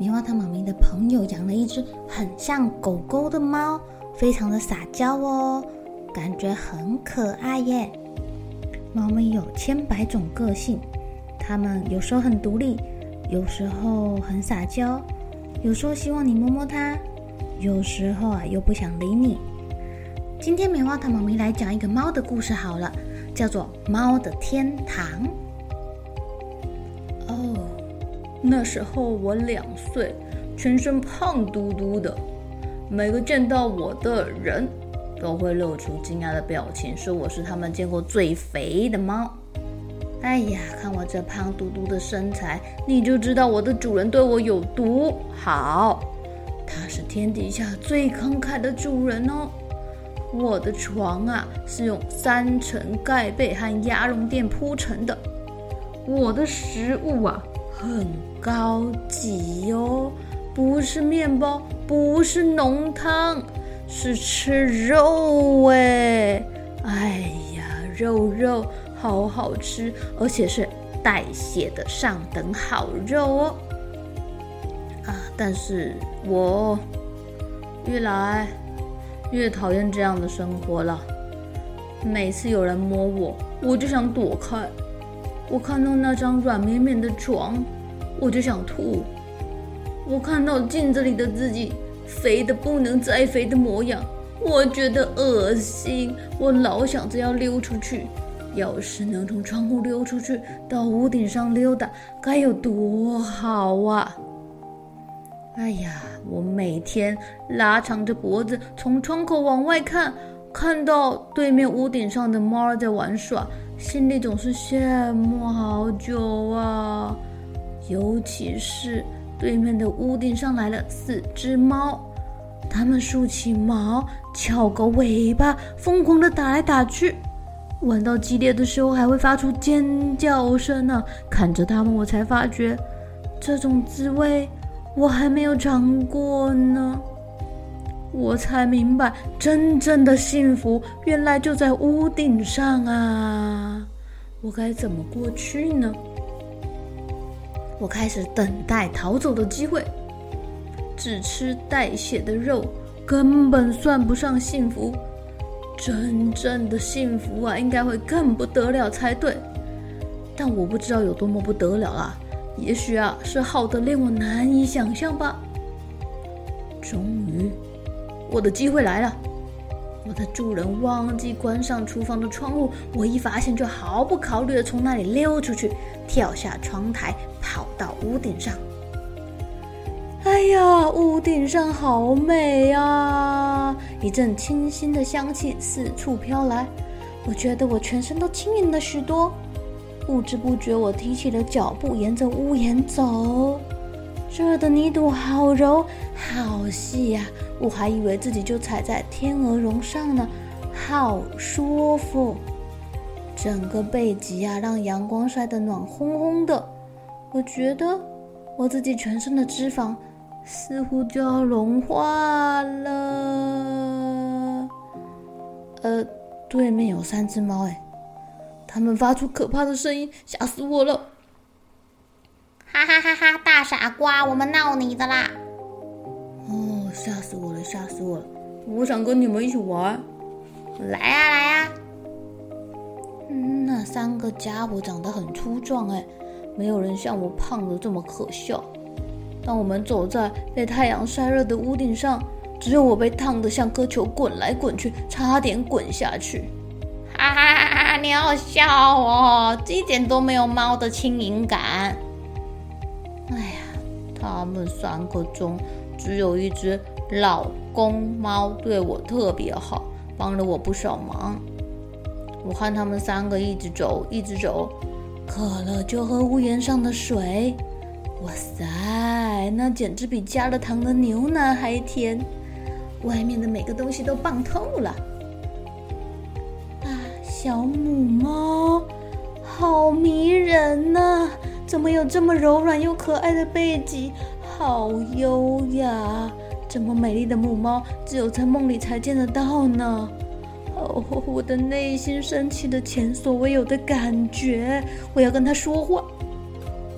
棉花糖妈咪的朋友养了一只很像狗狗的猫，非常的撒娇哦，感觉很可爱耶。猫咪有千百种个性，它们有时候很独立，有时候很撒娇，有时候希望你摸摸它，有时候啊又不想理你。今天棉花糖妈咪来讲一个猫的故事好了，叫做《猫的天堂》。那时候我两岁，全身胖嘟嘟的，每个见到我的人都会露出惊讶的表情，说我是他们见过最肥的猫。哎呀，看我这胖嘟嘟的身材，你就知道我的主人对我有多好。他是天底下最慷慨的主人哦。我的床啊，是用三层盖被和鸭绒垫铺成的。我的食物啊，很高级哟，不是面包，不是浓汤，是吃肉哎！哎呀，肉肉好好吃，而且是带血的上等好肉哦。啊，但是我越来越讨厌这样的生活了。每次有人摸我，我就想躲开。我看到那张软绵绵的床，我就想吐。我看到镜子里的自己，肥得不能再肥的模样，我觉得恶心。我老想着要溜出去，要是能从窗户溜出去，到屋顶上溜达，该有多好啊！哎呀，我每天拉长着脖子从窗口往外看，看到对面屋顶上的猫儿在玩耍。心里总是羡慕好久啊，尤其是对面的屋顶上来了四只猫，它们竖起毛，翘个尾巴，疯狂地打来打去，玩到激烈的时候还会发出尖叫声呢。看着它们，我才发觉这种滋味我还没有尝过呢。我才明白，真正的幸福原来就在屋顶上啊！我该怎么过去呢？我开始等待逃走的机会。只吃带血的肉，根本算不上幸福。真正的幸福啊，应该会更不得了才对。但我不知道有多么不得了啊！也许啊，是好的令我难以想象吧。终于。我的机会来了！我的主人忘记关上厨房的窗户，我一发现就毫不考虑的从那里溜出去，跳下窗台，跑到屋顶上。哎呀，屋顶上好美啊！一阵清新的香气四处飘来，我觉得我全身都轻盈了许多。不知不觉，我提起了脚步，沿着屋檐走。这儿的泥土好柔，好细呀！我还以为自己就踩在天鹅绒上呢，好舒服。整个背脊啊，让阳光晒得暖烘烘的。我觉得我自己全身的脂肪似乎就要融化了。呃，对面有三只猫，哎，它们发出可怕的声音，吓死我了。哈哈哈哈！大傻瓜，我们闹你的啦！吓死我了，吓死我了！我想跟你们一起玩。来呀，来呀！那三个家伙长得很粗壮，哎，没有人像我胖的这么可笑。当我们走在被太阳晒热的屋顶上，只有我被烫得像颗球滚来滚去，差点滚下去。哈哈哈哈！你好笑哦，一点都没有猫的轻盈感。哎呀，他们三个中只有一只老公猫对我特别好，帮了我不少忙。我看他们三个一直走，一直走，渴了就喝屋檐上的水。哇塞，那简直比加了糖的牛奶还甜！外面的每个东西都棒透了。啊，小母猫，好迷人呐、怎么有这么柔软又可爱的背脊？好优雅！这么美丽的母猫，只有在梦里才见得到呢。哦，我的内心升起的前所未有的感觉。我要跟它说话。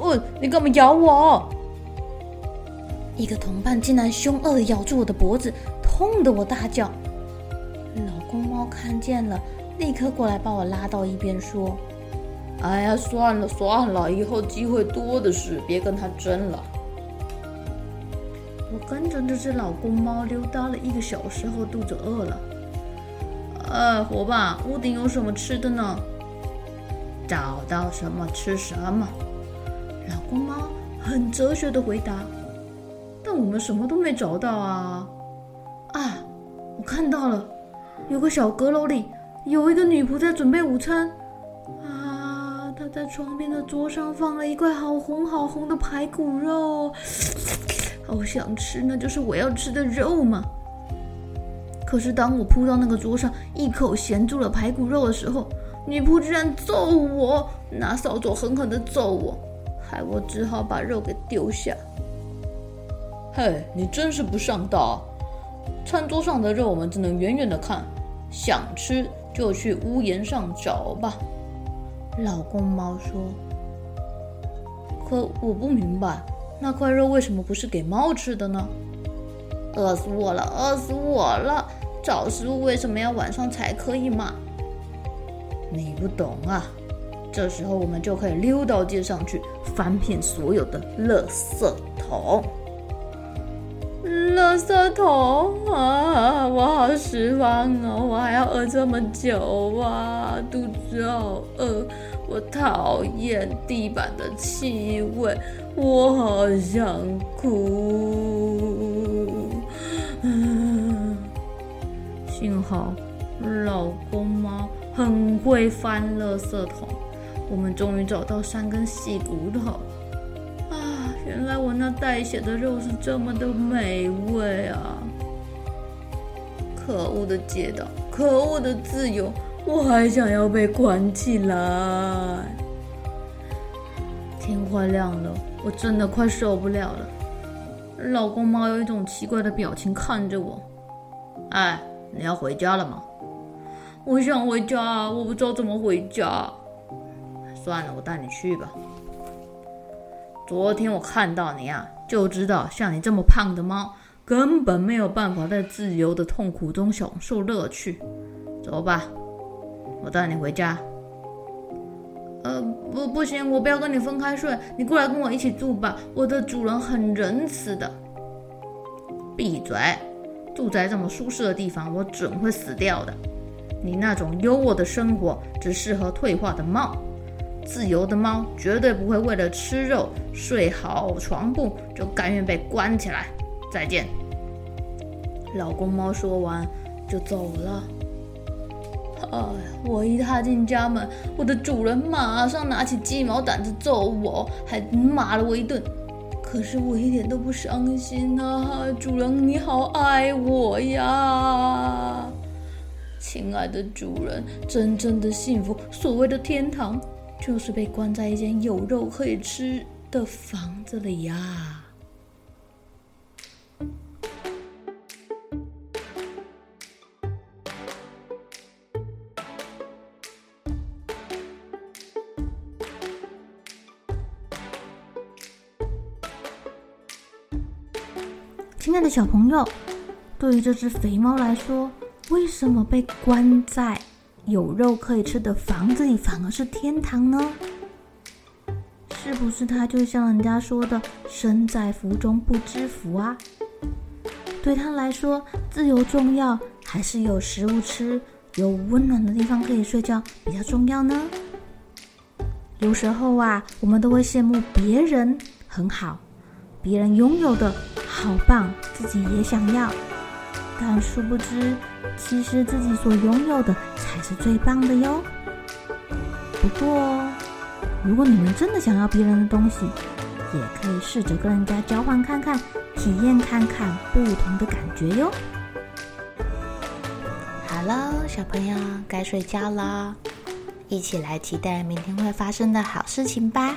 哦，你干嘛咬我？一个同伴竟然凶恶的咬住我的脖子，痛得我大叫。老公猫看见了，立刻过来把我拉到一边，说：“哎呀，算了算了，以后机会多的是，别跟他争了。”我跟着这只老公猫溜达了一个小时后，肚子饿了。呃，伙伴，屋顶有什么吃的呢？找到什么吃什么。老公猫很哲学的回答：“但我们什么都没找到啊！啊，我看到了，有个小阁楼里有一个女仆在准备午餐。啊，她在床边的桌上放了一块好红好红的排骨肉，好想吃，那就是我要吃的肉嘛！可是当我扑到那个桌上，一口衔住了排骨肉的时候，女仆居然揍我，拿扫帚狠狠的揍我。”害我只好把肉给丢下。嘿，你真是不上道！餐桌上的肉我们只能远远的看，想吃就去屋檐上找吧。老公猫说：“可我不明白，那块肉为什么不是给猫吃的呢？”饿死我了，饿死我了！找食物为什么要晚上才可以吗？你不懂啊。这时候我们就可以溜到街上去，翻遍所有的垃圾桶。垃圾桶啊，我好失望哦！我还要饿这么久啊，肚子好饿。我讨厌地板的气味，我好想哭。幸好老公猫很会翻垃圾桶。我们终于找到三根细骨头啊！原来我那带血的肉是这么的美味啊！可恶的街道，可恶的自由，我还想要被关起来。天快亮了，我真的快受不了了。老公猫有一种奇怪的表情看着我。哎，你要回家了吗？我想回家，我不知道怎么回家。算了，我带你去吧。昨天我看到你啊，就知道像你这么胖的猫，根本没有办法在自由的痛苦中享受乐趣。走吧，我带你回家。呃，不，不行，我不要跟你分开睡，你过来跟我一起住吧。我的主人很仁慈的。闭嘴！住在这么舒适的地方，我准会死掉的。你那种优渥的生活，只适合退化的猫。自由的猫绝对不会为了吃肉、睡好床铺就甘愿被关起来。再见。老公猫说完就走了。哎，我一踏进家门，我的主人马上拿起鸡毛掸子揍我，还骂了我一顿。可是我一点都不伤心啊，主人你好爱我呀，亲爱的主人，真正的幸福，所谓的天堂。就是被关在一间有肉可以吃的房子里呀！亲爱的小朋友，对于这只肥猫来说，为什么被关在有肉可以吃的房子里反而是天堂呢？是不是它就像人家说的“身在福中不知福”啊？对他来说，自由重要，还是有食物吃、有温暖的地方可以睡觉比较重要呢？有时候啊，我们都会羡慕别人很好，别人拥有的好棒，自己也想要。但殊不知，其实自己所拥有的才是最棒的哟。不过，如果你们真的想要别人的东西，也可以试着跟人家交换看看，体验看看不同的感觉哟。好了，小朋友该睡觉了，一起来期待明天会发生的好事情吧。